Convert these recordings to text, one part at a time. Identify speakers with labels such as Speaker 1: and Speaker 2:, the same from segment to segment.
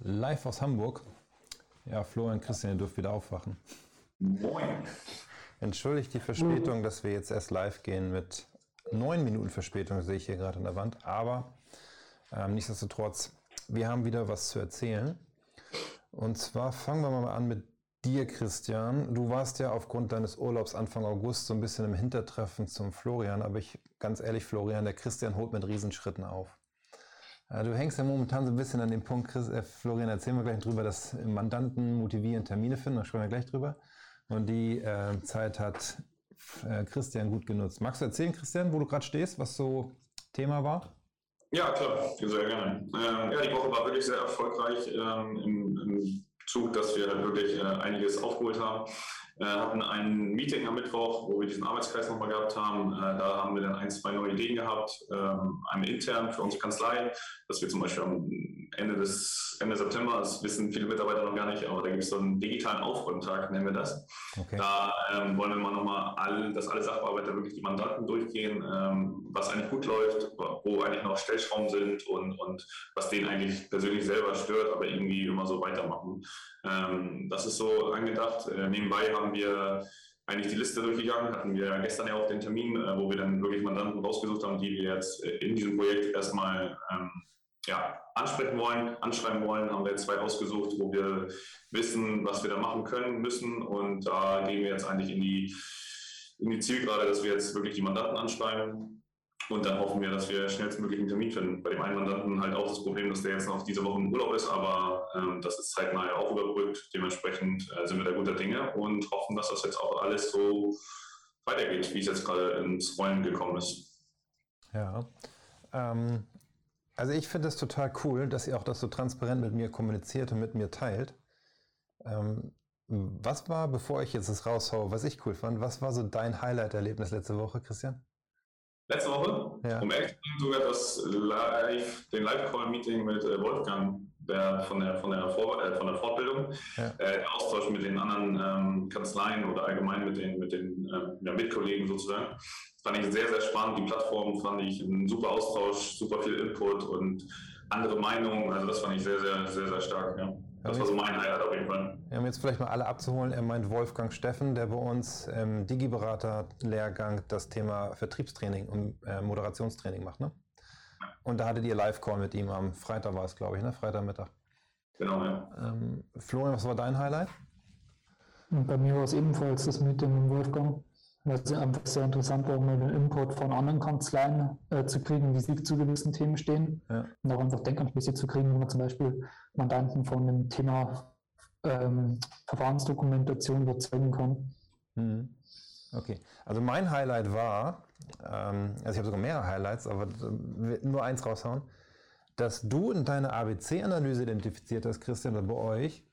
Speaker 1: Live aus Hamburg. Ja, Florian Christian, ihr dürft wieder aufwachen.
Speaker 2: Moin.
Speaker 1: Entschuldigt die Verspätung, dass wir jetzt erst live gehen mit neun Minuten Verspätung, sehe ich hier gerade an der Wand. Aber ähm, nichtsdestotrotz, wir haben wieder was zu erzählen. Und zwar fangen wir mal an mit dir, Christian. Du warst ja aufgrund deines Urlaubs Anfang August so ein bisschen im Hintertreffen zum Florian. Aber ich, ganz ehrlich, Florian, der Christian holt mit Riesenschritten auf. Äh, du hängst ja momentan so ein bisschen an dem Punkt, Chris, äh, Florian, erzählen wir gleich drüber, dass Mandanten motivieren, Termine finden, da sprechen wir gleich drüber. Und die äh, Zeit hat äh, Christian gut genutzt. Magst du erzählen, Christian, wo du gerade stehst, was so Thema war?
Speaker 2: Ja, klar, sehr gerne. Ähm, ja, die Woche war wirklich sehr erfolgreich ähm, im, im, Zug, dass wir wirklich äh, einiges aufgeholt haben. Äh, hatten ein Meeting am Mittwoch, wo wir diesen Arbeitskreis nochmal gehabt haben. Äh, da haben wir dann ein, zwei neue Ideen gehabt. Ähm, einmal intern für unsere Kanzlei, dass wir zum Beispiel am Ende des Ende September, das wissen viele Mitarbeiter noch gar nicht, aber da gibt es so einen digitalen Aufräumtag, nennen wir das. Okay. Da ähm, wollen wir mal nochmal, all, dass alle Sachbearbeiter wirklich die Mandanten durchgehen, ähm, was eigentlich gut läuft, wo eigentlich noch Stellschrauben sind und, und was denen eigentlich persönlich selber stört, aber irgendwie immer so weitermachen. Ähm, das ist so angedacht. Äh, nebenbei haben wir eigentlich die Liste durchgegangen, hatten wir gestern ja auch den Termin, äh, wo wir dann wirklich Mandanten rausgesucht haben, die wir jetzt äh, in diesem Projekt erstmal ähm, ja, ansprechen wollen, anschreiben wollen, haben wir jetzt zwei ausgesucht, wo wir wissen, was wir da machen können, müssen. Und da gehen wir jetzt eigentlich in die, in die Zielgerade, dass wir jetzt wirklich die Mandanten anschreiben. Und dann hoffen wir, dass wir schnellstmöglich einen Termin finden. Bei dem einen Mandanten halt auch das Problem, dass der jetzt noch diese Woche im Urlaub ist, aber ähm, das ist zeitnah ja auch überbrückt. Dementsprechend äh, sind wir da guter Dinge und hoffen, dass das jetzt auch alles so weitergeht, wie es jetzt gerade ins Rollen gekommen ist.
Speaker 1: Ja. Ähm, also ich finde es total cool, dass ihr auch das so transparent mit mir kommuniziert und mit mir teilt. Ähm, was war, bevor ich jetzt das raushaue, was ich cool fand, was war so dein Highlight-Erlebnis letzte Woche, Christian?
Speaker 2: Letzte Woche? Ja. Um ehrlich zu sein, sogar das Live, den Live-Call-Meeting mit äh, Wolfgang, der von der, von der, Vor äh, von der Fortbildung, ja. äh, der Austausch mit den anderen ähm, Kanzleien oder allgemein mit den, mit den ähm, ja, Mitkollegen sozusagen fand ich sehr, sehr spannend. Die Plattform fand ich ein super Austausch, super viel Input und andere Meinungen. Also das fand ich sehr, sehr, sehr, sehr stark. Ja. Das war so mein Highlight auf jeden Fall.
Speaker 1: Ja, um jetzt vielleicht mal alle abzuholen, er meint Wolfgang Steffen, der bei uns im Digi-Berater-Lehrgang das Thema Vertriebstraining und äh, Moderationstraining macht. Ne? Und da hattet ihr Live-Call mit ihm am Freitag war es, glaube ich, ne? Freitagmittag.
Speaker 2: Genau, ja.
Speaker 1: Ähm, Florian, was war dein Highlight?
Speaker 3: Bei mir war es ebenfalls das Meeting mit Wolfgang weil es einfach sehr interessant war, mal den Input von anderen Kanzleien äh, zu kriegen, wie sie zu gewissen Themen stehen. Ja. Und auch einfach Denkanstöße zu kriegen, wenn man zum Beispiel Mandanten von dem Thema ähm, Verfahrensdokumentation überzeugen kann.
Speaker 1: Mhm. Okay, also mein Highlight war, ähm, also ich habe sogar mehrere Highlights, aber nur eins raushauen, dass du in deiner ABC-Analyse identifiziert hast, Christian, oder bei euch,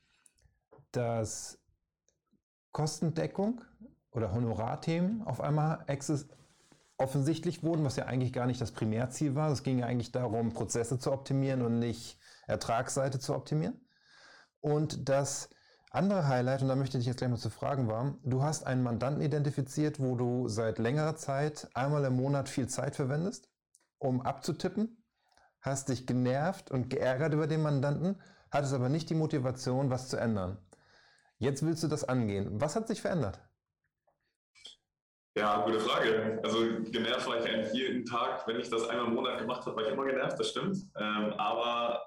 Speaker 1: dass Kostendeckung oder Honorarthemen auf einmal offensichtlich wurden, was ja eigentlich gar nicht das Primärziel war. Es ging ja eigentlich darum, Prozesse zu optimieren und nicht Ertragsseite zu optimieren. Und das andere Highlight, und da möchte ich jetzt gleich mal zu fragen, war, du hast einen Mandanten identifiziert, wo du seit längerer Zeit einmal im Monat viel Zeit verwendest, um abzutippen, hast dich genervt und geärgert über den Mandanten, hattest aber nicht die Motivation, was zu ändern. Jetzt willst du das angehen. Was hat sich verändert?
Speaker 2: Ja, gute Frage. Also genervt war ich eigentlich jeden Tag, wenn ich das einmal im Monat gemacht habe, war ich immer genervt, das stimmt. Ähm, aber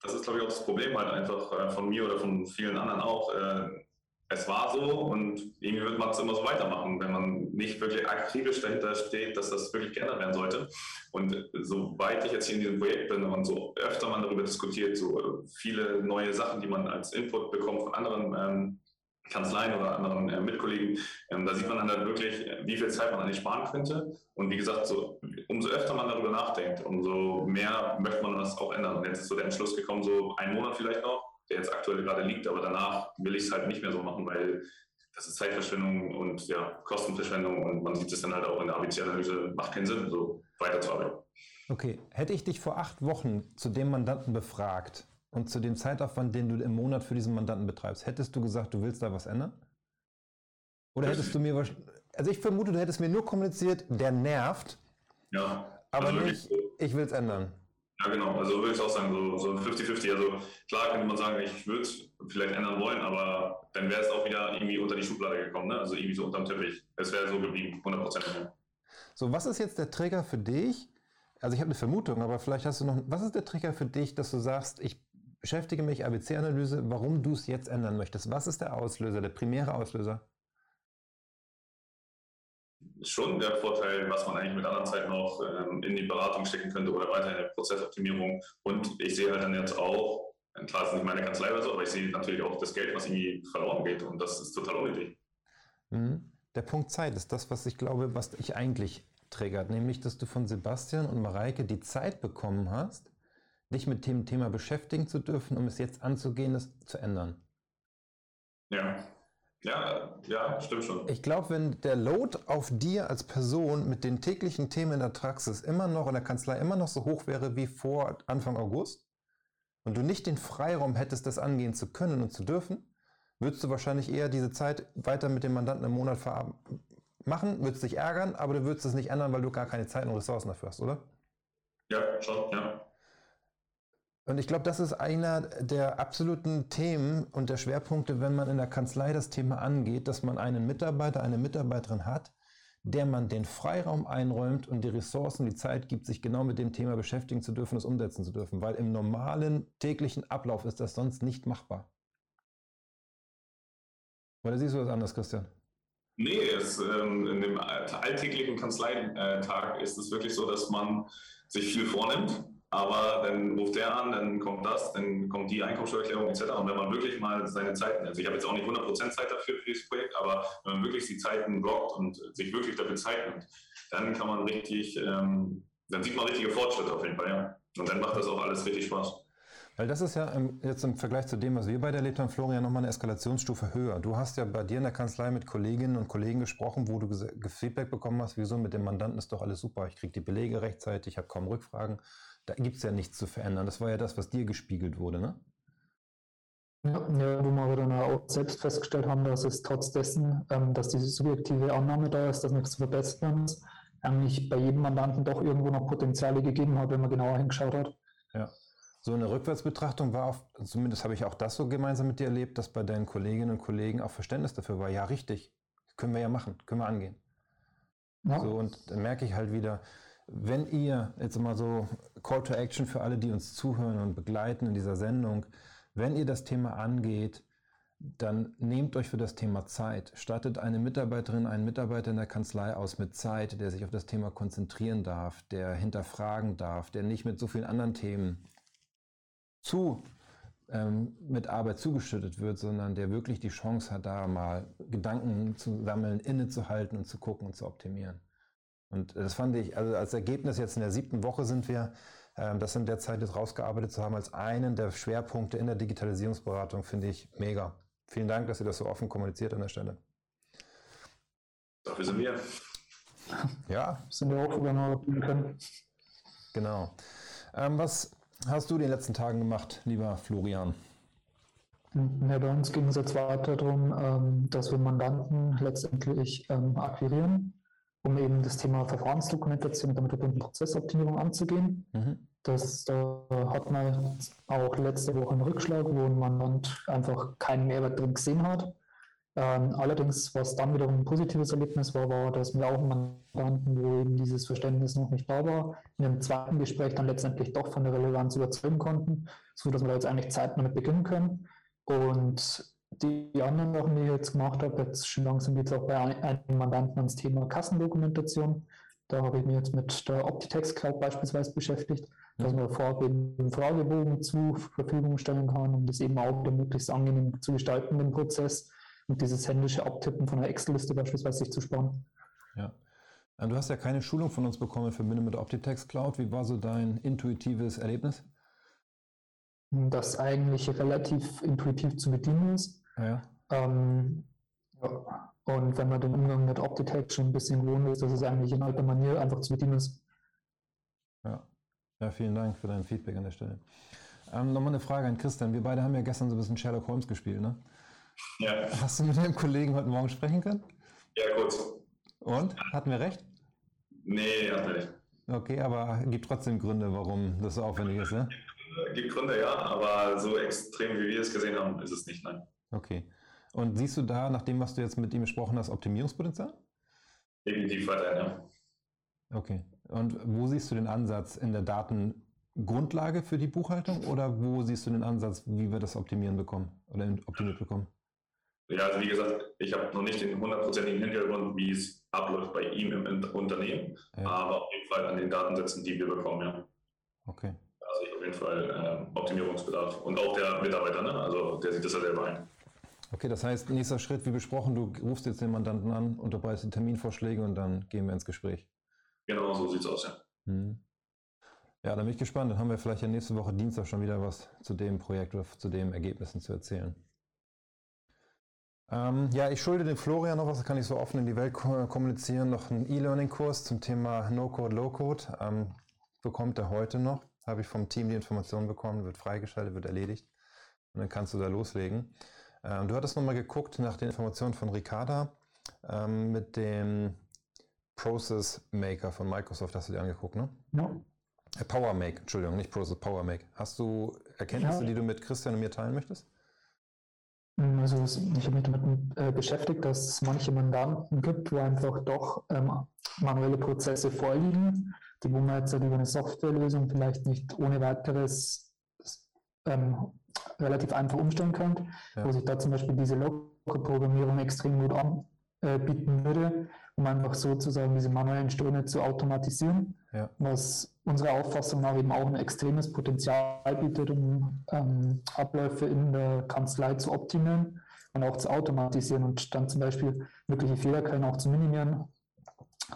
Speaker 2: das ist, glaube ich, auch das Problem halt einfach äh, von mir oder von vielen anderen auch. Äh, es war so und irgendwie wird man es immer so weitermachen, wenn man nicht wirklich akribisch dahinter steht, dass das wirklich geändert werden sollte. Und soweit ich jetzt hier in diesem Projekt bin und so öfter man darüber diskutiert, so viele neue Sachen, die man als Input bekommt von anderen ähm, Kanzleien oder anderen äh, Mitkollegen, ähm, da sieht man dann halt wirklich, äh, wie viel Zeit man eigentlich sparen könnte. Und wie gesagt, so, umso öfter man darüber nachdenkt, umso mehr möchte man das auch ändern. Und jetzt ist so der Entschluss gekommen, so einen Monat vielleicht noch, der jetzt aktuell gerade liegt, aber danach will ich es halt nicht mehr so machen, weil das ist Zeitverschwendung und ja, Kostenverschwendung und man sieht es dann halt auch in der ABC-Analyse, macht keinen Sinn, so weiterzuarbeiten.
Speaker 1: Okay, hätte ich dich vor acht Wochen zu dem Mandanten befragt und zu dem Zeitaufwand, den du im Monat für diesen Mandanten betreibst, hättest du gesagt, du willst da was ändern? Oder hättest du mir was. Also ich vermute, du hättest mir nur kommuniziert, der nervt.
Speaker 2: Ja.
Speaker 1: Aber also nicht, ich will es ändern.
Speaker 2: Ja, genau. Also würde ich auch sagen, so 50-50. Also klar könnte man sagen, ich würde es vielleicht ändern wollen, aber dann wäre es auch wieder irgendwie unter die Schublade gekommen. Ne? Also irgendwie so unterm Teppich. Es wäre so geblieben, 100%.
Speaker 1: So, was ist jetzt der Trigger für dich? Also ich habe eine Vermutung, aber vielleicht hast du noch, was ist der Trigger für dich, dass du sagst, ich beschäftige mich ABC-Analyse, warum du es jetzt ändern möchtest? Was ist der Auslöser, der primäre Auslöser?
Speaker 2: schon der Vorteil, was man eigentlich mit anderen Zeiten auch ähm, in die Beratung stecken könnte oder weiter in der Prozessoptimierung. Und ich sehe halt dann jetzt auch, klar, es ist nicht meine Kanzlei oder so, aber ich sehe natürlich auch das Geld, was irgendwie verloren geht und das ist total unnötig.
Speaker 1: Mhm. Der Punkt Zeit ist das, was ich glaube, was dich eigentlich triggert, nämlich, dass du von Sebastian und Mareike die Zeit bekommen hast, dich mit dem Thema beschäftigen zu dürfen, um es jetzt anzugehen, das zu ändern.
Speaker 2: Ja. Ja, ja, stimmt schon.
Speaker 1: Ich glaube, wenn der Load auf dir als Person mit den täglichen Themen in der Praxis immer noch in der Kanzlei immer noch so hoch wäre wie vor Anfang August und du nicht den Freiraum hättest, das angehen zu können und zu dürfen, würdest du wahrscheinlich eher diese Zeit weiter mit dem Mandanten im Monat machen, würdest dich ärgern, aber du würdest es nicht ändern, weil du gar keine Zeit und Ressourcen dafür hast, oder?
Speaker 2: Ja, schon, ja.
Speaker 1: Und ich glaube, das ist einer der absoluten Themen und der Schwerpunkte, wenn man in der Kanzlei das Thema angeht, dass man einen Mitarbeiter, eine Mitarbeiterin hat, der man den Freiraum einräumt und die Ressourcen, die Zeit gibt, sich genau mit dem Thema beschäftigen zu dürfen, es umsetzen zu dürfen. Weil im normalen täglichen Ablauf ist das sonst nicht machbar. Oder siehst du das anders, Christian?
Speaker 2: Nee, es, ähm, in dem alltäglichen Kanzleitag ist es wirklich so, dass man sich viel vornimmt aber dann ruft der an, dann kommt das, dann kommt die Einkommensteuererklärung etc. Und wenn man wirklich mal seine Zeiten, also ich habe jetzt auch nicht 100% Zeit dafür für dieses Projekt, aber wenn man wirklich die Zeiten blockt und sich wirklich dafür Zeit nimmt, dann kann man richtig, ähm, dann sieht man richtige Fortschritte auf jeden Fall, ja. Und dann macht das auch alles richtig Spaß.
Speaker 1: Weil das ist ja jetzt im Vergleich zu dem, was wir beide erlebt haben, Florian, nochmal eine Eskalationsstufe höher. Du hast ja bei dir in der Kanzlei mit Kolleginnen und Kollegen gesprochen, wo du Feedback bekommen hast, wieso mit dem Mandanten ist doch alles super, ich kriege die Belege rechtzeitig, ich habe kaum Rückfragen. Da gibt es ja nichts zu verändern. Das war ja das, was dir gespiegelt wurde, ne?
Speaker 3: Ja, ja, wo wir dann auch selbst festgestellt haben, dass es trotz dessen, ähm, dass diese subjektive Annahme da ist, dass nichts zu verbessern ist, eigentlich bei jedem Mandanten doch irgendwo noch Potenziale gegeben hat, wenn man genauer hingeschaut hat.
Speaker 1: Ja. So eine Rückwärtsbetrachtung war, auf, zumindest habe ich auch das so gemeinsam mit dir erlebt, dass bei deinen Kolleginnen und Kollegen auch Verständnis dafür war. Ja, richtig, können wir ja machen, können wir angehen. Ja. So, und dann merke ich halt wieder, wenn ihr, jetzt mal so Call to Action für alle, die uns zuhören und begleiten in dieser Sendung, wenn ihr das Thema angeht, dann nehmt euch für das Thema Zeit. Stattet eine Mitarbeiterin, einen Mitarbeiter in der Kanzlei aus mit Zeit, der sich auf das Thema konzentrieren darf, der hinterfragen darf, der nicht mit so vielen anderen Themen zu ähm, mit Arbeit zugeschüttet wird, sondern der wirklich die Chance hat, da mal Gedanken zu sammeln, innezuhalten und zu gucken und zu optimieren. Und das fand ich, also als Ergebnis jetzt in der siebten Woche sind wir, ähm, das in der Zeit jetzt rausgearbeitet zu haben, als einen der Schwerpunkte in der Digitalisierungsberatung, finde ich mega. Vielen Dank, dass ihr das so offen kommuniziert an der Stelle.
Speaker 2: Dafür sind wir.
Speaker 1: Ja.
Speaker 3: Sind wir auch übernommen können.
Speaker 1: Genau. Ähm, was hast du in den letzten Tagen gemacht, lieber Florian?
Speaker 3: Ja, bei uns ging es jetzt weiter darum, ähm, dass wir Mandanten letztendlich ähm, akquirieren um eben das Thema Verfahrensdokumentation und damit verbundene Prozessoptimierung anzugehen. Mhm. Das da hat man auch letzte Woche einen Rückschlag, wo ein Mandant einfach keinen Mehrwert drin gesehen hat. Ähm, allerdings, was dann wiederum ein positives Erlebnis war, war, dass wir auch Mandanten, wo eben dieses Verständnis noch nicht da war, in einem zweiten Gespräch dann letztendlich doch von der Relevanz überzeugen konnten, sodass wir da jetzt eigentlich Zeit damit beginnen können. Und die anderen Sachen, die ich jetzt gemacht habe, jetzt schon langsam geht es auch bei einem Mandanten ans Thema Kassendokumentation. Da habe ich mich jetzt mit der Optitex Cloud beispielsweise beschäftigt, dass man vorab eben einen Fragebogen zur Verfügung stellen kann, um das eben auch möglichst angenehm zu gestalten, den Prozess und dieses händische Abtippen von einer Excel-Liste beispielsweise sich zu sparen.
Speaker 1: Ja. Äh, du hast ja keine Schulung von uns bekommen in Verbindung mit Optitex Cloud. Wie war so dein intuitives Erlebnis?
Speaker 3: das eigentlich relativ intuitiv zu bedienen ist. Ja. Ähm, ja. Und wenn man den Umgang mit Optitech schon ein bisschen gewohnt ist, dass es eigentlich in alter Manier einfach zu bedienen ist.
Speaker 1: Ja. ja, vielen Dank für dein Feedback an der Stelle. Ähm, Nochmal eine Frage an Christian. Wir beide haben ja gestern so ein bisschen Sherlock Holmes gespielt, ne? Ja. Hast du mit deinem Kollegen heute Morgen sprechen können?
Speaker 2: Ja, kurz.
Speaker 1: Und? Hatten wir recht?
Speaker 2: Nee, hatten wir nicht.
Speaker 1: Okay, aber gibt trotzdem Gründe, warum das so aufwendig ist, ne?
Speaker 2: Gibt Gründe, ja, aber so extrem, wie wir es gesehen haben, ist es nicht, nein.
Speaker 1: Okay. Und siehst du da, nach dem, was du jetzt mit ihm besprochen hast, Optimierungspotenzial?
Speaker 2: Definitiv weiterhin, ja.
Speaker 1: Okay. Und wo siehst du den Ansatz in der Datengrundlage für die Buchhaltung oder wo siehst du den Ansatz, wie wir das optimieren bekommen oder optimiert bekommen?
Speaker 2: Ja, also wie gesagt, ich habe noch nicht den hundertprozentigen Hintergrund, wie es abläuft bei ihm im Unternehmen, ja. aber auf jeden Fall an den Datensätzen, die wir bekommen, ja.
Speaker 1: Okay.
Speaker 2: Also ich auf jeden Fall äh, Optimierungsbedarf. Und auch der Mitarbeiter, ne? also der sieht das ja selber ein.
Speaker 1: Okay, das heißt, nächster Schritt, wie besprochen, du rufst jetzt den Mandanten an, unterbreitest die Terminvorschläge und dann gehen wir ins Gespräch.
Speaker 2: Genau, so sieht es aus, ja.
Speaker 1: Hm. Ja, dann bin ich gespannt. Dann haben wir vielleicht ja nächste Woche Dienstag schon wieder was zu dem Projekt oder zu den Ergebnissen zu erzählen. Ähm, ja, ich schulde dem Florian noch was, kann ich so offen in die Welt kommunizieren, noch einen E-Learning-Kurs zum Thema No-Code, Low-Code. Ähm, bekommt er heute noch. Habe ich vom Team die Informationen bekommen, wird freigeschaltet, wird erledigt. Und dann kannst du da loslegen. Ähm, du hattest nochmal geguckt nach den Informationen von Ricarda ähm, mit dem Process Maker von Microsoft, hast du dir angeguckt, ne?
Speaker 3: Ja.
Speaker 1: Äh, Power Make, Entschuldigung, nicht Process, Power Make. Hast du Erkenntnisse, ja. die du mit Christian und mir teilen möchtest?
Speaker 3: Hm, also ich habe mich damit äh, beschäftigt, dass es manche Mandanten gibt, wo einfach doch ähm, manuelle Prozesse vorliegen, die wo man jetzt halt über eine Softwarelösung vielleicht nicht ohne weiteres ähm, relativ einfach umstellen könnt, ja. wo sich da zum Beispiel diese Local-Programmierung extrem gut anbieten würde, um einfach sozusagen diese manuellen Ströme zu automatisieren, ja. was unserer Auffassung nach eben auch ein extremes Potenzial bietet, um ähm, Abläufe in der Kanzlei zu optimieren und auch zu automatisieren und dann zum Beispiel mögliche Fehlerquellen auch zu minimieren.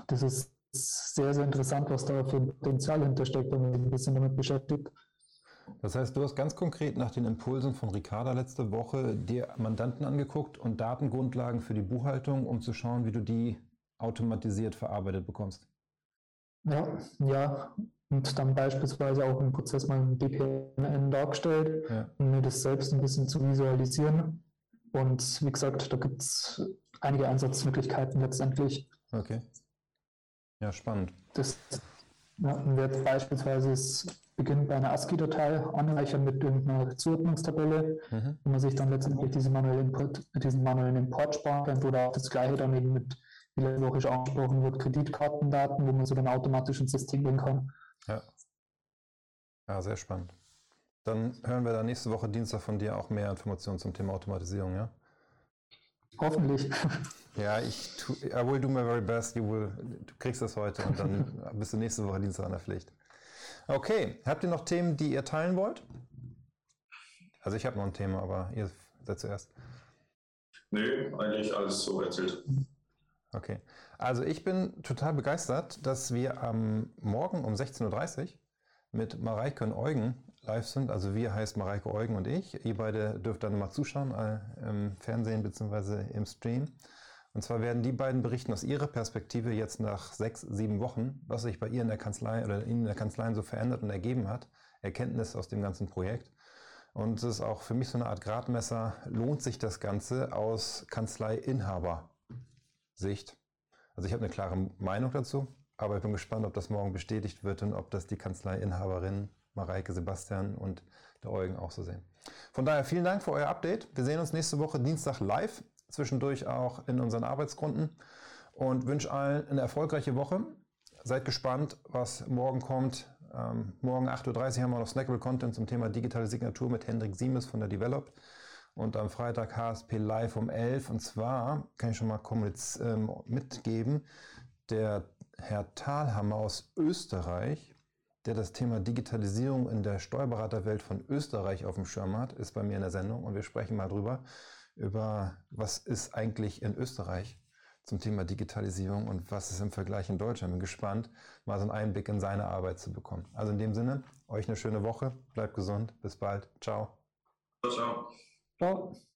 Speaker 3: Das ist sehr, sehr interessant, was da für ein Potenzial hintersteckt, wenn man sich ein bisschen damit beschäftigt.
Speaker 1: Das heißt, du hast ganz konkret nach den Impulsen von Ricarda letzte Woche dir Mandanten angeguckt und Datengrundlagen für die Buchhaltung, um zu schauen, wie du die automatisiert verarbeitet bekommst.
Speaker 3: Ja, ja. Und dann beispielsweise auch im Prozess mal ein BPMN dargestellt, ja. um mir das selbst ein bisschen zu visualisieren. Und wie gesagt, da gibt es einige Einsatzmöglichkeiten letztendlich.
Speaker 1: Okay. Ja, spannend.
Speaker 3: Das ja, wird beispielsweise beginnt bei einer ASCII-Datei, anreichern mit irgendeiner Zuordnungstabelle, mhm. wo man sich dann letztendlich diese manuelle Import, diesen manuellen Import sparen kann oder auch das gleiche dann eben mit, logisch angesprochen wird, Kreditkartendaten, wo man so dann automatisch ins System gehen kann.
Speaker 1: Ja. Ja, sehr spannend. Dann hören wir dann nächste Woche Dienstag von dir auch mehr Informationen zum Thema Automatisierung, ja?
Speaker 3: Hoffentlich.
Speaker 1: Ja, ich tu, I will do my very best. You will, du kriegst das heute und dann bist du nächste Woche Dienstag an der Pflicht. Okay, habt ihr noch Themen, die ihr teilen wollt? Also ich habe noch ein Thema, aber ihr seid zuerst.
Speaker 2: Nö, eigentlich alles so erzählt.
Speaker 1: Okay. Also ich bin total begeistert, dass wir am Morgen um 16.30 Uhr mit Mareike und Eugen live sind. Also wir heißt Mareike Eugen und ich. Ihr beide dürft dann mal zuschauen äh, im Fernsehen bzw. im Stream. Und zwar werden die beiden berichten aus ihrer Perspektive jetzt nach sechs, sieben Wochen, was sich bei ihr in der Kanzlei oder in der Kanzlei so verändert und ergeben hat. Erkenntnisse aus dem ganzen Projekt. Und es ist auch für mich so eine Art Gradmesser, lohnt sich das Ganze aus Kanzlei-Inhaber-Sicht. Also ich habe eine klare Meinung dazu, aber ich bin gespannt, ob das morgen bestätigt wird und ob das die Kanzlei-Inhaberin Mareike, Sebastian und der Eugen auch so sehen. Von daher vielen Dank für euer Update. Wir sehen uns nächste Woche Dienstag live zwischendurch auch in unseren Arbeitsgrunden und wünsche allen eine erfolgreiche Woche. Seid gespannt, was morgen kommt. Ähm, morgen 8.30 Uhr haben wir noch Snackable Content zum Thema digitale Signatur mit Hendrik Siemes von der Develop. Und am Freitag HSP Live um 11. Und zwar kann ich schon mal ähm, mitgeben, der Herr Thalhammer aus Österreich, der das Thema Digitalisierung in der Steuerberaterwelt von Österreich auf dem Schirm hat, ist bei mir in der Sendung und wir sprechen mal drüber, über was ist eigentlich in Österreich zum Thema Digitalisierung und was ist im Vergleich in Deutschland. Bin gespannt, mal so einen Einblick in seine Arbeit zu bekommen. Also in dem Sinne, euch eine schöne Woche, bleibt gesund, bis bald, ciao.
Speaker 2: Ciao.
Speaker 3: Ciao.